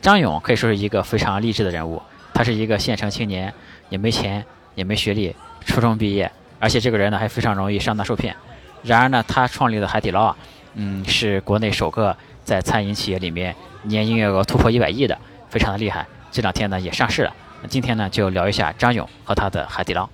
张勇可以说是一个非常励志的人物，他是一个县城青年，也没钱，也没学历，初中毕业，而且这个人呢还非常容易上当受骗。然而呢，他创立的海底捞啊，嗯，是国内首个在餐饮企业里面年营业额突破一百亿的，非常的厉害。这两天呢也上市了。那今天呢就聊一下张勇和他的海底捞。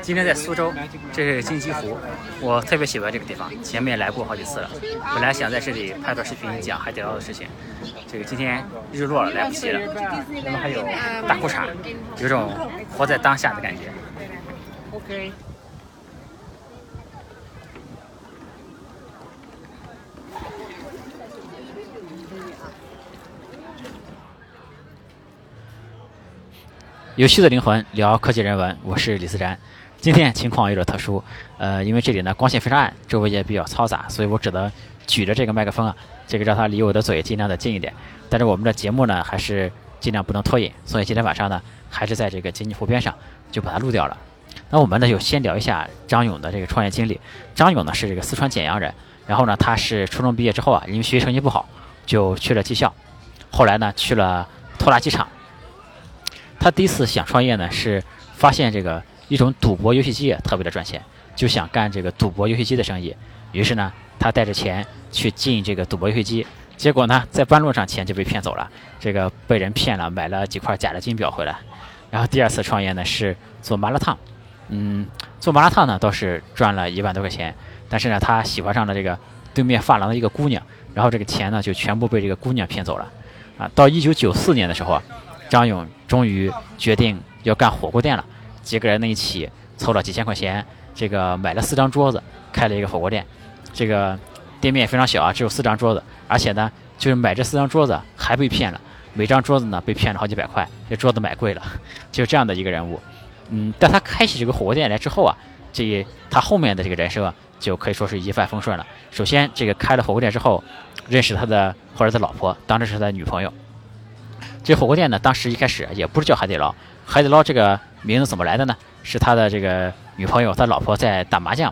今天在苏州，这是金鸡湖，我特别喜欢这个地方，前面来过好几次了。本来想在这里拍段视频讲海底捞的事情，这个今天日落了，来不及了。那么还有大裤衩，有种活在当下的感觉。OK。有趣的灵魂聊科技人文，我是李思然。今天情况有点特殊，呃，因为这里呢光线非常暗，周围也比较嘈杂，所以我只能举着这个麦克风啊，这个让它离我的嘴尽量的近一点。但是我们的节目呢还是尽量不能拖延，所以今天晚上呢还是在这个金鸡湖边上就把它录掉了。那我们呢就先聊一下张勇的这个创业经历。张勇呢是这个四川简阳人，然后呢他是初中毕业之后啊，因为学习成绩不好，就去了技校，后来呢去了拖拉机厂。他第一次想创业呢，是发现这个一种赌博游戏机特别的赚钱，就想干这个赌博游戏机的生意。于是呢，他带着钱去进这个赌博游戏机，结果呢，在半路上钱就被骗走了，这个被人骗了，买了几块假的金表回来。然后第二次创业呢，是做麻辣烫，嗯，做麻辣烫呢倒是赚了一万多块钱，但是呢，他喜欢上了这个对面发廊的一个姑娘，然后这个钱呢就全部被这个姑娘骗走了。啊，到一九九四年的时候啊。张勇终于决定要干火锅店了，几个人呢一起凑了几千块钱，这个买了四张桌子，开了一个火锅店。这个店面也非常小啊，只有四张桌子，而且呢，就是买这四张桌子还被骗了，每张桌子呢被骗了好几百块，这桌子买贵了，就这样的一个人物。嗯，但他开起这个火锅店来之后啊，这他后面的这个人生就可以说是一帆风顺了。首先，这个开了火锅店之后，认识他的或者他老婆，当时是他的女朋友。这火锅店呢，当时一开始也不是叫海底捞，海底捞这个名字怎么来的呢？是他的这个女朋友，他老婆在打麻将，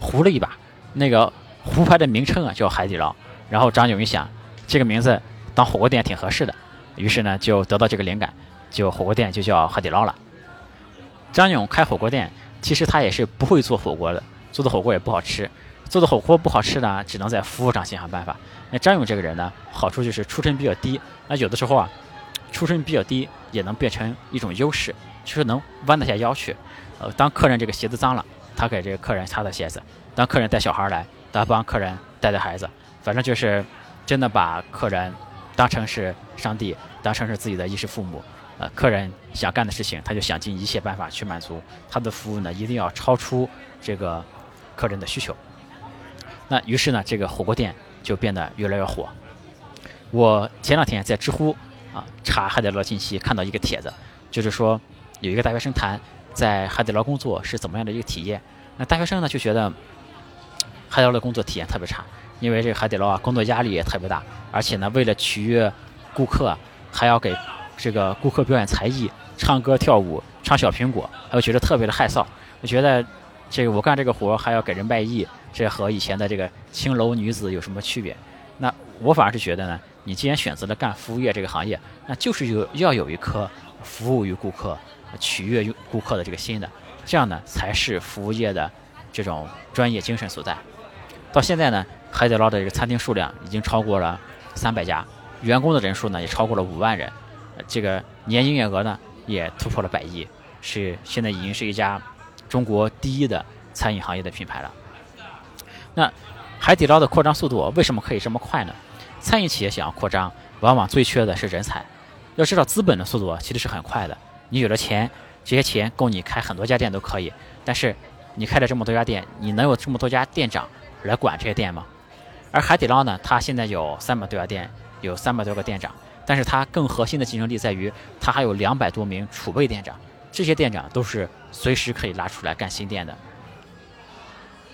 胡了一把，那个胡牌的名称啊叫海底捞。然后张勇一想，这个名字当火锅店挺合适的，于是呢就得到这个灵感，就火锅店就叫海底捞了。张勇开火锅店，其实他也是不会做火锅的，做的火锅也不好吃。做的火锅不好吃呢，只能在服务上想想办法。那张勇这个人呢，好处就是出身比较低。那有的时候啊，出身比较低也能变成一种优势，就是能弯得下腰去。呃，当客人这个鞋子脏了，他给这个客人擦擦鞋子；当客人带小孩来，他帮客人带带孩子。反正就是真的把客人当成是上帝，当成是自己的衣食父母。呃，客人想干的事情，他就想尽一切办法去满足。他的服务呢，一定要超出这个客人的需求。那于是呢，这个火锅店就变得越来越火。我前两天在知乎啊查海底捞信息，看到一个帖子，就是说有一个大学生谈在海底捞工作是怎么样的一个体验。那大学生呢就觉得海底捞的工作体验特别差，因为这个海底捞啊工作压力也特别大，而且呢为了取悦顾客，还要给这个顾客表演才艺，唱歌跳舞，唱小苹果，还有觉得特别的害臊。我觉得这个我干这个活还要给人卖艺。这和以前的这个青楼女子有什么区别？那我反而是觉得呢，你既然选择了干服务业这个行业，那就是有要有一颗服务于顾客、取悦于顾客的这个心的，这样呢才是服务业的这种专业精神所在。到现在呢，海底捞的这个餐厅数量已经超过了三百家，员工的人数呢也超过了五万人，这个年营业额呢也突破了百亿，是现在已经是一家中国第一的餐饮行业的品牌了。那海底捞的扩张速度为什么可以这么快呢？餐饮企业想要扩张，往往最缺的是人才。要知道，资本的速度其实是很快的。你有了钱，这些钱够你开很多家店都可以。但是，你开了这么多家店，你能有这么多家店长来管这些店吗？而海底捞呢，它现在有三百多家店，有三百多个店长，但是它更核心的竞争力在于，它还有两百多名储备店长，这些店长都是随时可以拉出来干新店的。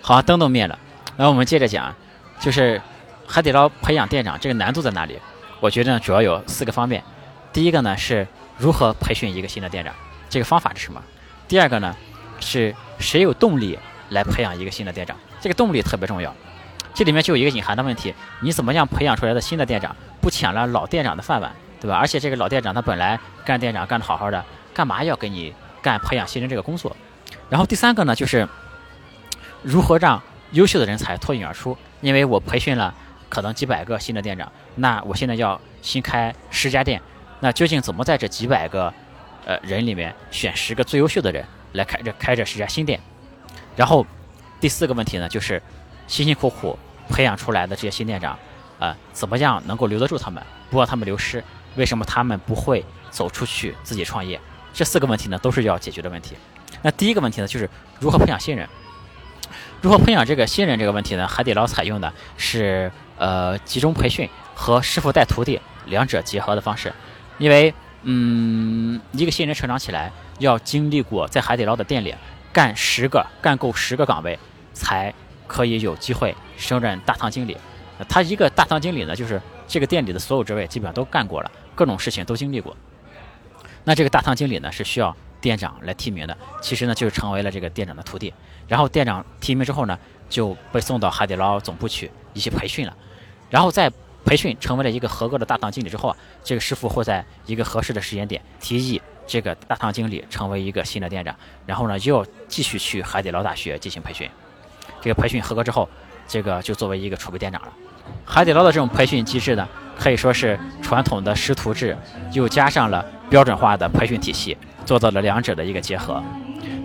好，灯都灭了。那我们接着讲，就是海底捞培养店长这个难度在哪里？我觉得，主要有四个方面。第一个呢是如何培训一个新的店长，这个方法是什么？第二个呢是谁有动力来培养一个新的店长。这个动力特别重要。这里面就有一个隐含的问题：你怎么样培养出来的新的店长不抢了老店长的饭碗，对吧？而且这个老店长他本来干店长干得好好的，干嘛要给你干培养新人这个工作？然后第三个呢，就是如何让优秀的人才脱颖而出。因为我培训了可能几百个新的店长，那我现在要新开十家店，那究竟怎么在这几百个呃人里面选十个最优秀的人来开这开这十家新店？然后第四个问题呢，就是辛辛苦苦培养出来的这些新店长，呃，怎么样能够留得住他们，不让他们流失？为什么他们不会走出去自己创业？这四个问题呢，都是要解决的问题。那第一个问题呢，就是如何培养新人。如何培养这个新人这个问题呢？海底捞采用的是呃集中培训和师傅带徒弟两者结合的方式，因为嗯一个新人成长起来要经历过在海底捞的店里干十个干够十个岗位，才可以有机会升任大堂经理。他一个大堂经理呢，就是这个店里的所有职位基本上都干过了，各种事情都经历过。那这个大堂经理呢，是需要。店长来提名的，其实呢就是成为了这个店长的徒弟，然后店长提名之后呢，就被送到海底捞总部去一些培训了，然后在培训成为了一个合格的大堂经理之后啊，这个师傅会在一个合适的时间点提议这个大堂经理成为一个新的店长，然后呢又继续去海底捞大学进行培训，这个培训合格之后，这个就作为一个储备店长了。海底捞的这种培训机制呢，可以说是传统的师徒制，又加上了标准化的培训体系。做到了两者的一个结合，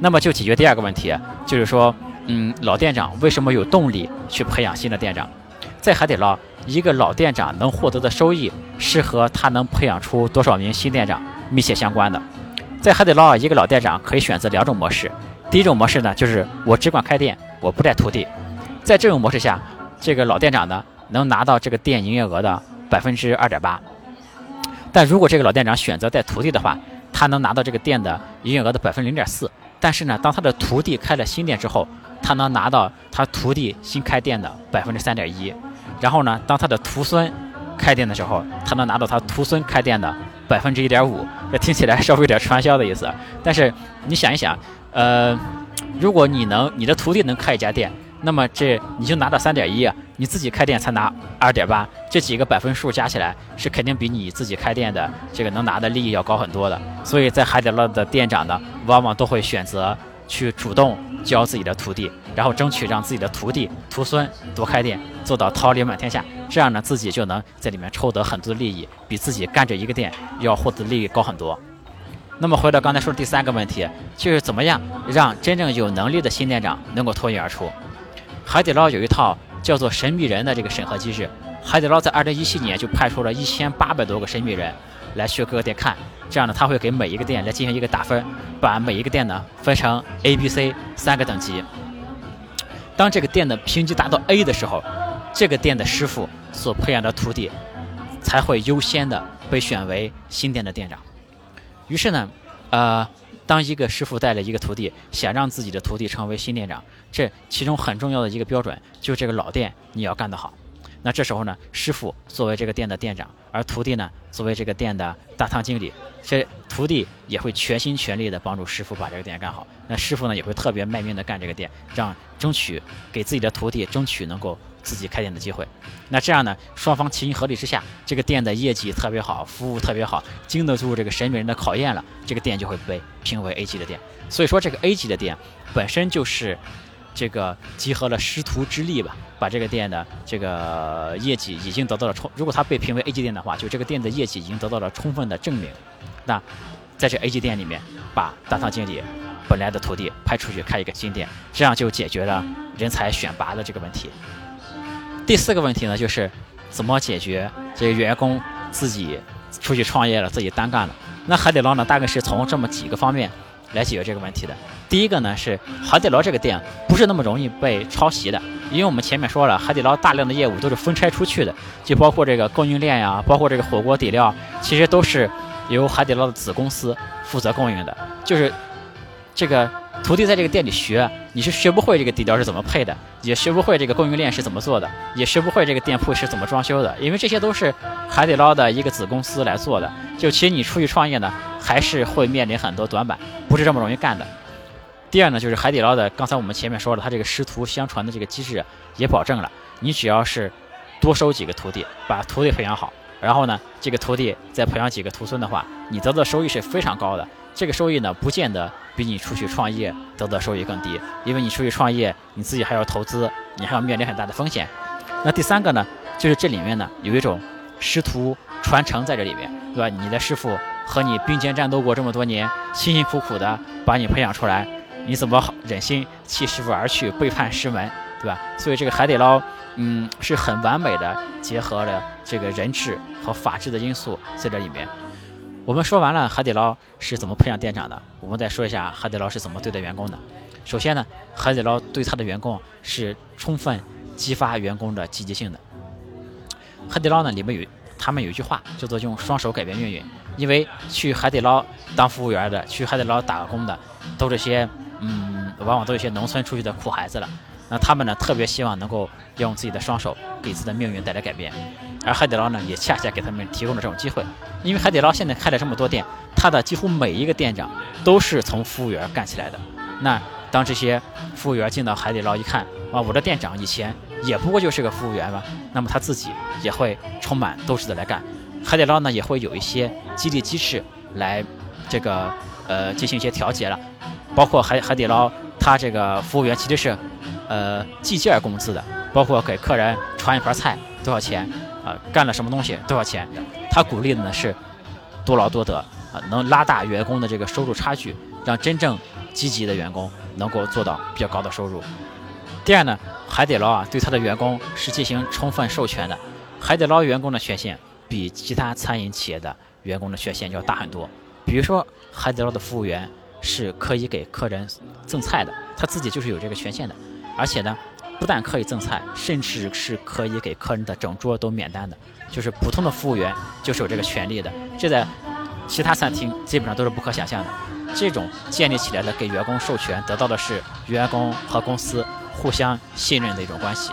那么就解决第二个问题，就是说，嗯，老店长为什么有动力去培养新的店长？在海底捞，一个老店长能获得的收益是和他能培养出多少名新店长密切相关的。在海底捞，一个老店长可以选择两种模式，第一种模式呢，就是我只管开店，我不带徒弟。在这种模式下，这个老店长呢，能拿到这个店营业额的百分之二点八。但如果这个老店长选择带徒弟的话，他能拿到这个店的营业额的百分之零点四，但是呢，当他的徒弟开了新店之后，他能拿到他徒弟新开店的百分之三点一，然后呢，当他的徒孙开店的时候，他能拿到他徒孙开店的百分之一点五。这听起来稍微有点传销的意思，但是你想一想，呃，如果你能你的徒弟能开一家店。那么这你就拿到三点一，你自己开店才拿二点八，这几个百分数加起来是肯定比你自己开店的这个能拿的利益要高很多的。所以在海底捞的店长呢，往往都会选择去主动教自己的徒弟，然后争取让自己的徒弟徒孙多开店，做到桃李满天下。这样呢，自己就能在里面抽得很多的利益，比自己干着一个店要获得利益高很多。那么回到刚才说的第三个问题，就是怎么样让真正有能力的新店长能够脱颖而出？海底捞有一套叫做“神秘人”的这个审核机制。海底捞在二零一七年就派出了一千八百多个神秘人来去各个店看，这样呢，他会给每一个店来进行一个打分，把每一个店呢分成 A、B、C 三个等级。当这个店的评级达到 A 的时候，这个店的师傅所培养的徒弟才会优先的被选为新店的店长。于是呢，呃。当一个师傅带了一个徒弟，想让自己的徒弟成为新店长，这其中很重要的一个标准，就是这个老店你要干得好。那这时候呢，师傅作为这个店的店长，而徒弟呢作为这个店的大堂经理，这徒弟也会全心全力的帮助师傅把这个店干好。那师傅呢也会特别卖命的干这个店，让争取给自己的徒弟争取能够。自己开店的机会，那这样呢？双方齐心合力之下，这个店的业绩特别好，服务特别好，经得住这个神秘人的考验了，这个店就会被评为 A 级的店。所以说，这个 A 级的店本身就是这个集合了师徒之力吧，把这个店的这个业绩已经得到了充。如果它被评为 A 级店的话，就这个店的业绩已经得到了充分的证明。那在这 A 级店里面，把大堂经理本来的徒弟派出去开一个新店，这样就解决了人才选拔的这个问题。第四个问题呢，就是怎么解决这个员工自己出去创业了，自己单干了。那海底捞呢，大概是从这么几个方面来解决这个问题的。第一个呢，是海底捞这个店不是那么容易被抄袭的，因为我们前面说了，海底捞大量的业务都是分拆出去的，就包括这个供应链呀，包括这个火锅底料，其实都是由海底捞的子公司负责供应的，就是这个。徒弟在这个店里学，你是学不会这个底料是怎么配的，也学不会这个供应链是怎么做的，也学不会这个店铺是怎么装修的，因为这些都是海底捞的一个子公司来做的。就其实你出去创业呢，还是会面临很多短板，不是这么容易干的。第二呢，就是海底捞的，刚才我们前面说了，它这个师徒相传的这个机制也保证了，你只要是多收几个徒弟，把徒弟培养好，然后呢，这个徒弟再培养几个徒孙的话，你得到收益是非常高的。这个收益呢，不见得比你出去创业得到收益更低，因为你出去创业，你自己还要投资，你还要面临很大的风险。那第三个呢，就是这里面呢有一种师徒传承在这里面，对吧？你的师傅和你并肩战斗过这么多年，辛辛苦苦的把你培养出来。你怎么忍心弃师傅而去，背叛师门，对吧？所以这个海底捞，嗯，是很完美的结合了这个人治和法治的因素在这里面。我们说完了海底捞是怎么培养店长的，我们再说一下海底捞是怎么对待员工的。首先呢，海底捞对他的员工是充分激发员工的积极性的。海底捞呢里面有他们有一句话叫做用双手改变命运，因为去海底捞当服务员的，去海底捞打工的，都这些。嗯，往往都有些农村出去的苦孩子了，那他们呢特别希望能够用自己的双手给自己的命运带来改变，而海底捞呢也恰恰给他们提供了这种机会，因为海底捞现在开了这么多店，他的几乎每一个店长都是从服务员干起来的。那当这些服务员进到海底捞一看，啊，我的店长以前也不过就是个服务员嘛，那么他自己也会充满斗志的来干。海底捞呢也会有一些激励机制来这个呃进行一些调节了。包括海海底捞，他这个服务员其实是，呃，计件工资的。包括给客人传一盘菜多少钱，啊，干了什么东西多少钱。他鼓励的呢是多劳多得，啊，能拉大员工的这个收入差距，让真正积极的员工能够做到比较高的收入。第二呢，海底捞啊对他的员工是进行充分授权的。海底捞员工的权限比其他餐饮企业的员工的权限要大很多。比如说海底捞的服务员。是可以给客人赠菜的，他自己就是有这个权限的，而且呢，不但可以赠菜，甚至是可以给客人的整桌都免单的，就是普通的服务员就是有这个权利的，这在其他餐厅基本上都是不可想象的。这种建立起来的给员工授权，得到的是员工和公司互相信任的一种关系。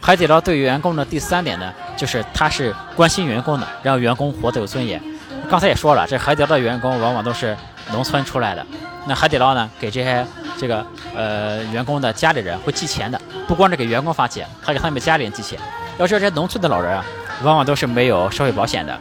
海底捞对员工的第三点呢，就是他是关心员工的，让员工活得有尊严。刚才也说了，这海底捞的员工往往都是。农村出来的，那海底捞呢？给这些这个呃员工的家里人会寄钱的，不光是给员工发钱，还给他们家里人寄钱。要知道，这些农村的老人啊，往往都是没有社会保险的，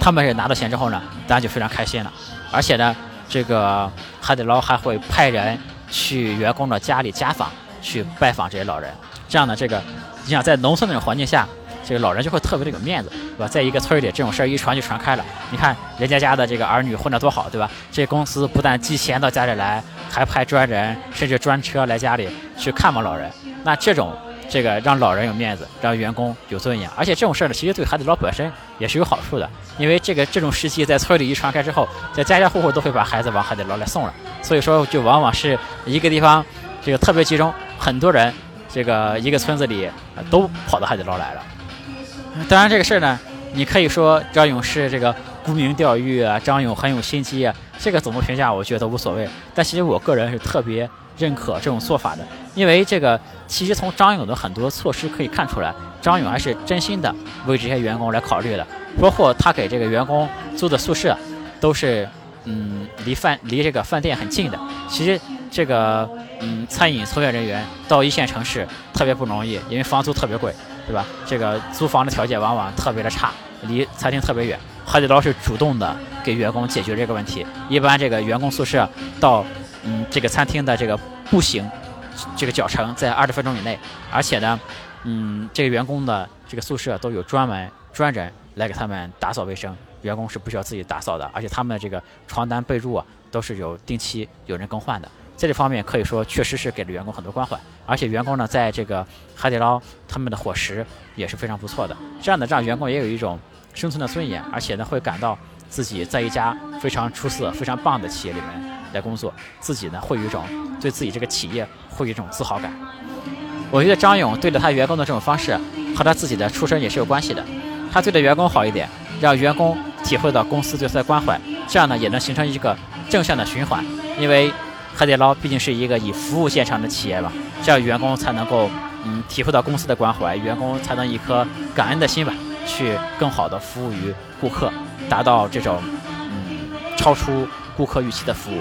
他们是拿到钱之后呢，当然就非常开心了。而且呢，这个海底捞还会派人去员工的家里家访，去拜访这些老人。这样呢，这个你想在农村那种环境下。这个老人就会特别的有面子，对吧？在一个村里，这种事儿一传就传开了。你看人家家的这个儿女混得多好，对吧？这公司不但寄钱到家里来，还派专人甚至专车来家里去看望老人。那这种这个让老人有面子，让员工有尊严，而且这种事儿呢，其实对海底捞本身也是有好处的。因为这个这种事迹在村里一传开之后，在家家户户都会把孩子往海底捞来送了。所以说，就往往是一个地方这个特别集中，很多人这个一个村子里都跑到海底捞来了。当然，这个事儿呢，你可以说张勇是这个沽名钓誉啊，张勇很有心机啊，这个怎么评价，我觉得无所谓。但其实我个人是特别认可这种做法的，因为这个其实从张勇的很多措施可以看出来，张勇还是真心的为这些员工来考虑的。包括他给这个员工租的宿舍，都是嗯离饭离这个饭店很近的。其实这个嗯餐饮从业人员到一线城市特别不容易，因为房租特别贵。对吧？这个租房的条件往往特别的差，离餐厅特别远。海底捞是主动的给员工解决这个问题。一般这个员工宿舍到嗯这个餐厅的这个步行这个脚程在二十分钟以内，而且呢，嗯这个员工的这个宿舍都有专门专人来给他们打扫卫生，员工是不需要自己打扫的。而且他们的这个床单被褥啊都是有定期有人更换的。在这方面可以说确实是给了员工很多关怀，而且员工呢，在这个海底捞他们的伙食也是非常不错的。这样的让员工也有一种生存的尊严，而且呢会感到自己在一家非常出色、非常棒的企业里面来工作，自己呢会有一种对自己这个企业会有一种自豪感。我觉得张勇对待他员工的这种方式和他自己的出身也是有关系的。他对待员工好一点，让员工体会到公司对他的关怀，这样呢也能形成一个正向的循环，因为。海底捞毕竟是一个以服务见长的企业吧，这样员工才能够嗯体会到公司的关怀，员工才能一颗感恩的心吧，去更好的服务于顾客，达到这种嗯超出顾客预期的服务。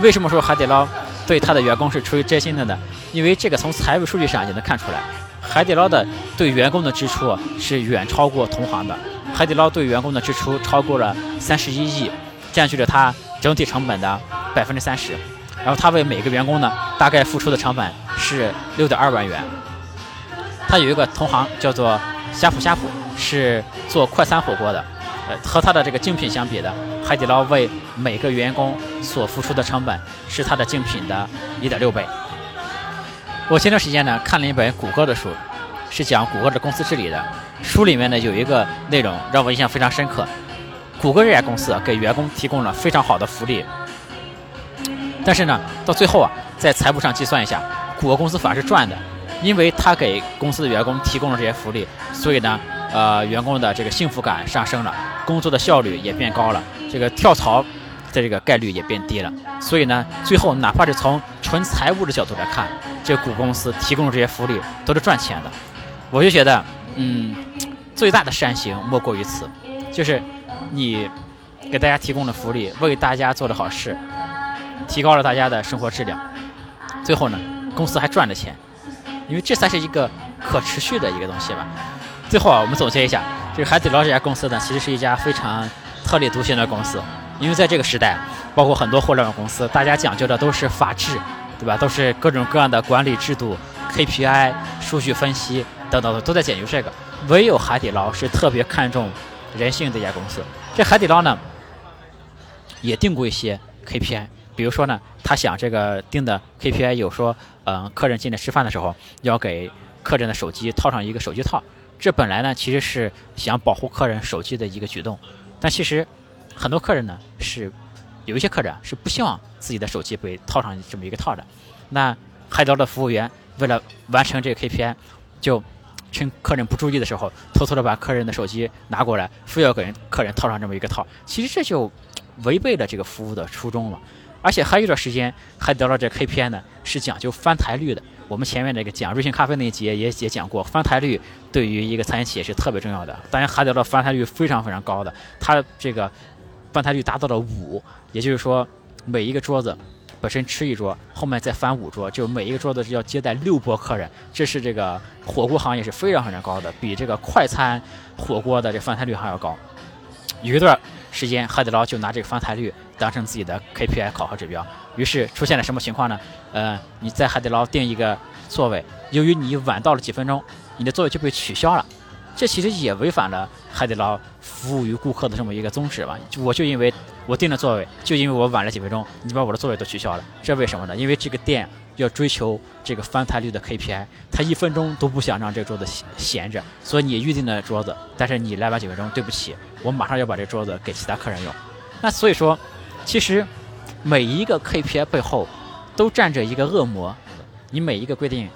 为什么说海底捞对他的员工是出于真心的呢？因为这个从财务数据上也能看出来，海底捞的对员工的支出是远超过同行的。海底捞对员工的支出超过了三十一亿，占据着它整体成本的百分之三十。然后他为每个员工呢，大概付出的成本是六点二万元。他有一个同行叫做呷哺呷哺，是做快餐火锅的。呃，和它的这个竞品相比的，海底捞为每个员工所付出的成本是它的竞品的一点六倍。我前段时间呢看了一本谷歌的书，是讲谷歌的公司治理的。书里面呢有一个内容让我印象非常深刻。谷歌这家公司给员工提供了非常好的福利，但是呢到最后啊，在财务上计算一下，谷歌公司反而是赚的，因为他给公司的员工提供了这些福利，所以呢。呃，员工的这个幸福感上升了，工作的效率也变高了，这个跳槽的这个概率也变低了。所以呢，最后哪怕是从纯财务的角度来看，这股公司提供的这些福利都是赚钱的。我就觉得，嗯，最大的善行莫过于此，就是你给大家提供了福利，为大家做了好事，提高了大家的生活质量，最后呢，公司还赚了钱，因为这才是一个可持续的一个东西吧。最后啊，我们总结一下，就是海底捞这家公司呢，其实是一家非常特立独行的公司。因为在这个时代，包括很多互联网公司，大家讲究的都是法治，对吧？都是各种各样的管理制度、KPI、数据分析等等的，都在讲究这个。唯有海底捞是特别看重人性的一家公司。这海底捞呢，也定过一些 KPI，比如说呢，他想这个定的 KPI 有说，嗯，客人进来吃饭的时候，要给客人的手机套上一个手机套。这本来呢，其实是想保护客人手机的一个举动，但其实很多客人呢是有一些客人是不希望自己的手机被套上这么一个套的。那海底捞的服务员为了完成这个 KPI，就趁客人不注意的时候，偷偷的把客人的手机拿过来，非要给人客人套上这么一个套。其实这就违背了这个服务的初衷了。而且还有一段时间，海底捞这 KPI 呢是讲究翻台率的。我们前面那个讲瑞幸咖啡那一节也也讲过，翻台率对于一个餐饮企业是特别重要的。当然，海底捞翻台率非常非常高的，它这个翻台率达到了五，也就是说每一个桌子本身吃一桌，后面再翻五桌，就每一个桌子是要接待六波客人。这是这个火锅行业是非常非常高的，比这个快餐火锅的这翻台率还要高。有一段时间，海底捞就拿这个翻台率当成自己的 KPI 考核指标。于是出现了什么情况呢？呃，你在海底捞订一个座位，由于你晚到了几分钟，你的座位就被取消了。这其实也违反了海底捞服务于顾客的这么一个宗旨吧？我就因为我订了座位，就因为我晚了几分钟，你把我的座位都取消了，这为什么呢？因为这个店要追求这个翻台率的 KPI，他一分钟都不想让这桌子闲着，所以你预定的桌子，但是你来晚几分钟，对不起，我马上要把这桌子给其他客人用。那所以说，其实。每一个 KPI 背后，都站着一个恶魔。你每一个规定，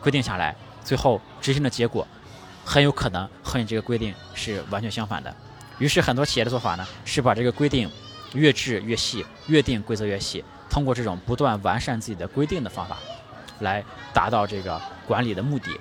规定下来，最后执行的结果，很有可能和你这个规定是完全相反的。于是很多企业的做法呢，是把这个规定越制越细，越定规则越细，通过这种不断完善自己的规定的方法，来达到这个管理的目的。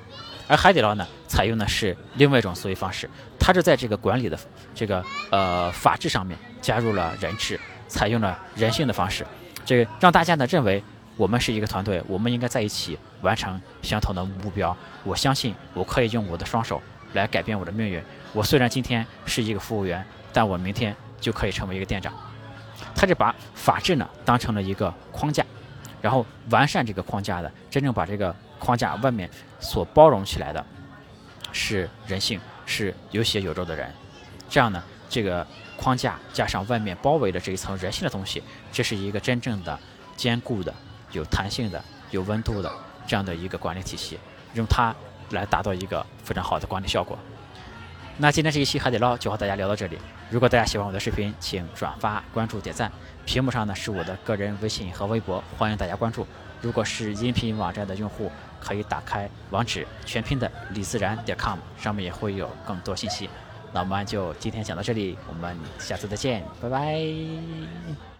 而海底捞呢，采用的是另外一种思维方式，它是在这个管理的这个呃法治上面加入了人治。采用了人性的方式，这让大家呢认为我们是一个团队，我们应该在一起完成相同的目标。我相信我可以用我的双手来改变我的命运。我虽然今天是一个服务员，但我明天就可以成为一个店长。他是把法治呢当成了一个框架，然后完善这个框架的，真正把这个框架外面所包容起来的是人性，是有血有肉的人。这样呢，这个。框架加上外面包围的这一层人性的东西，这是一个真正的坚固的、有弹性的、有温度的这样的一个管理体系，用它来达到一个非常好的管理效果。那今天这一期海底捞就和大家聊到这里。如果大家喜欢我的视频，请转发、关注、点赞。屏幕上呢是我的个人微信和微博，欢迎大家关注。如果是音频网站的用户，可以打开网址全拼的李自然点 com，上面也会有更多信息。那我们就今天讲到这里，我们下次再见，拜拜。